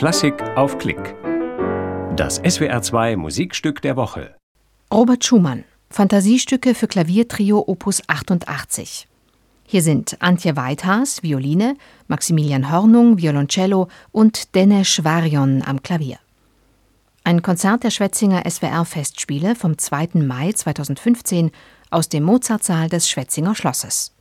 Klassik auf Klick. Das SWR2 Musikstück der Woche. Robert Schumann. Fantasiestücke für Klaviertrio Opus 88. Hier sind Antje Weithaas, Violine, Maximilian Hornung, Violoncello und Denesh Varion am Klavier. Ein Konzert der Schwetzinger SWR-Festspiele vom 2. Mai 2015 aus dem Mozartsaal des Schwetzinger Schlosses.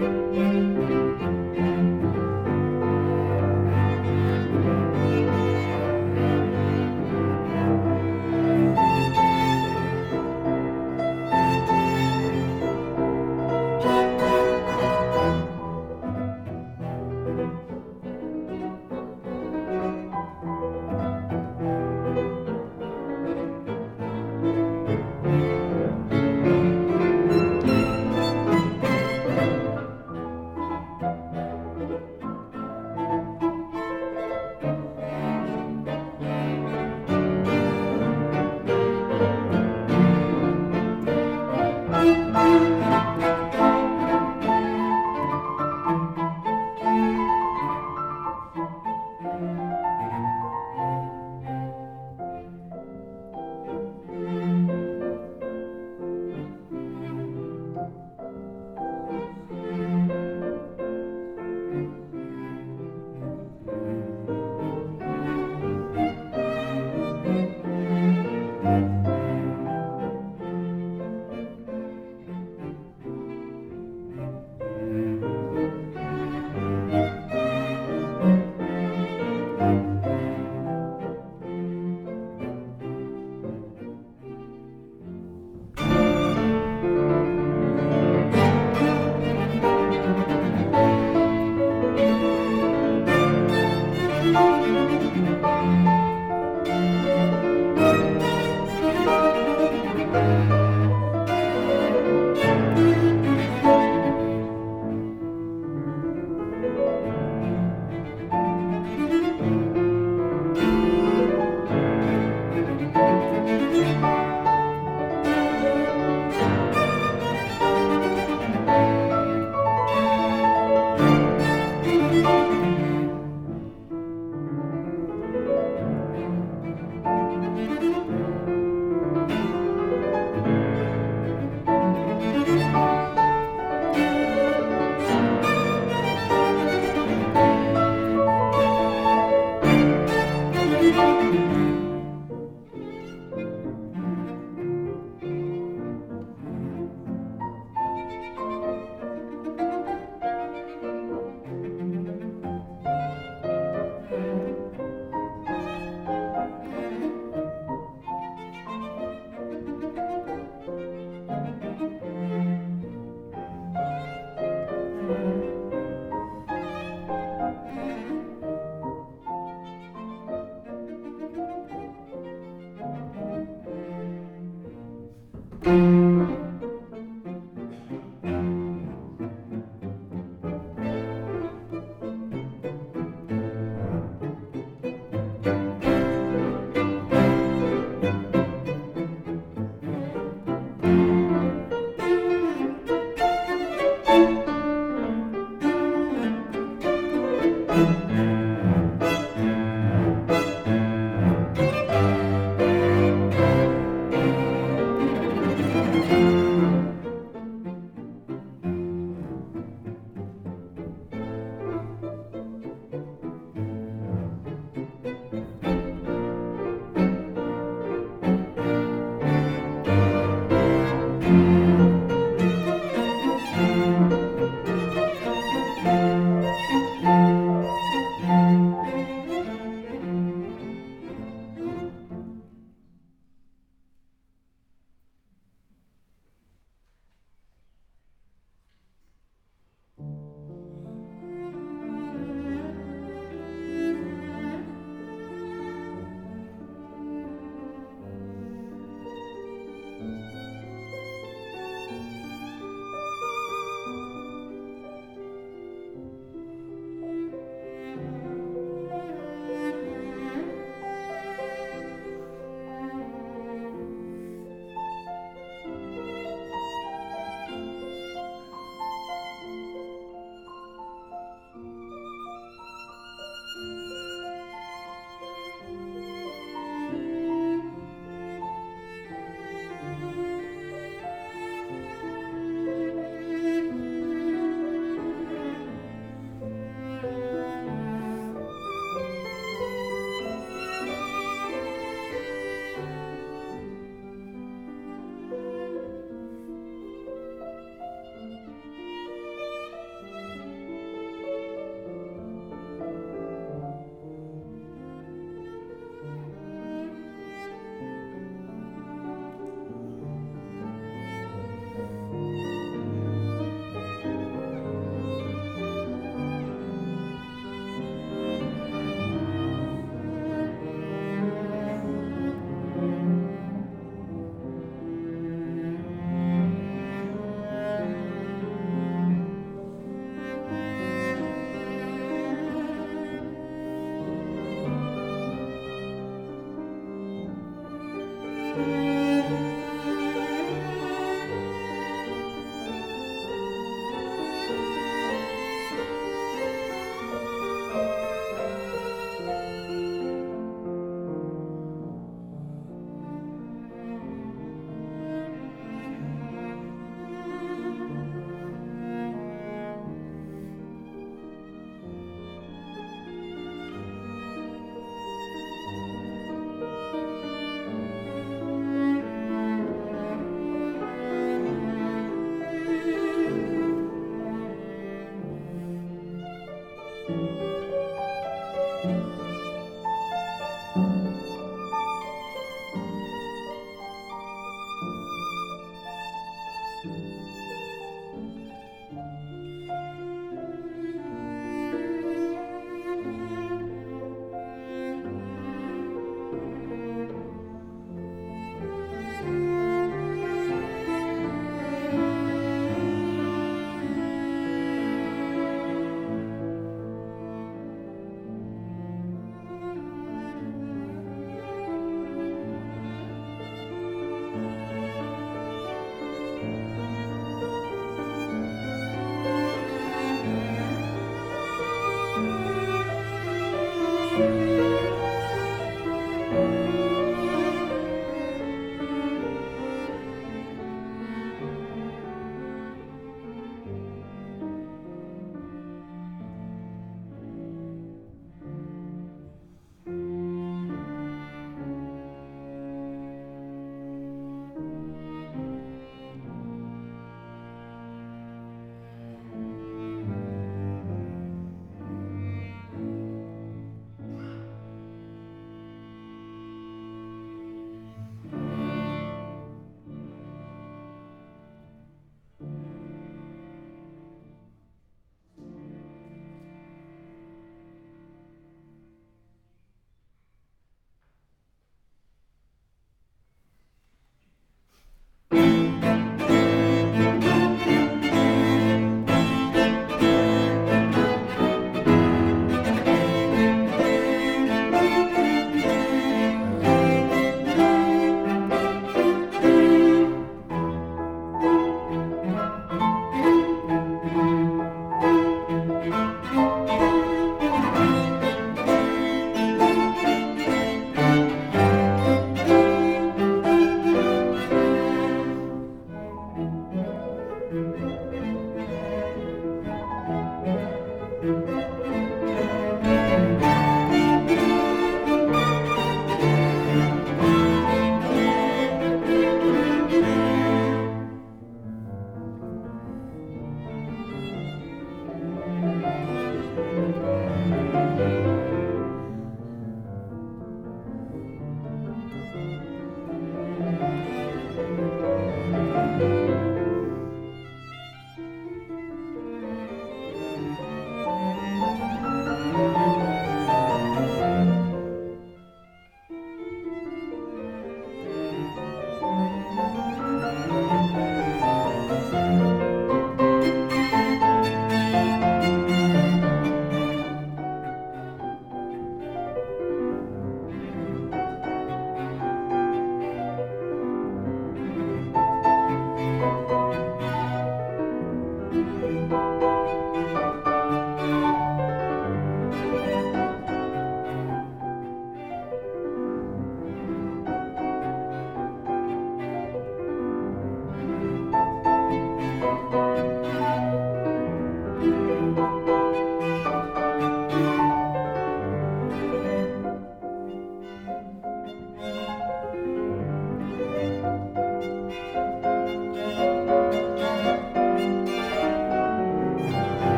Música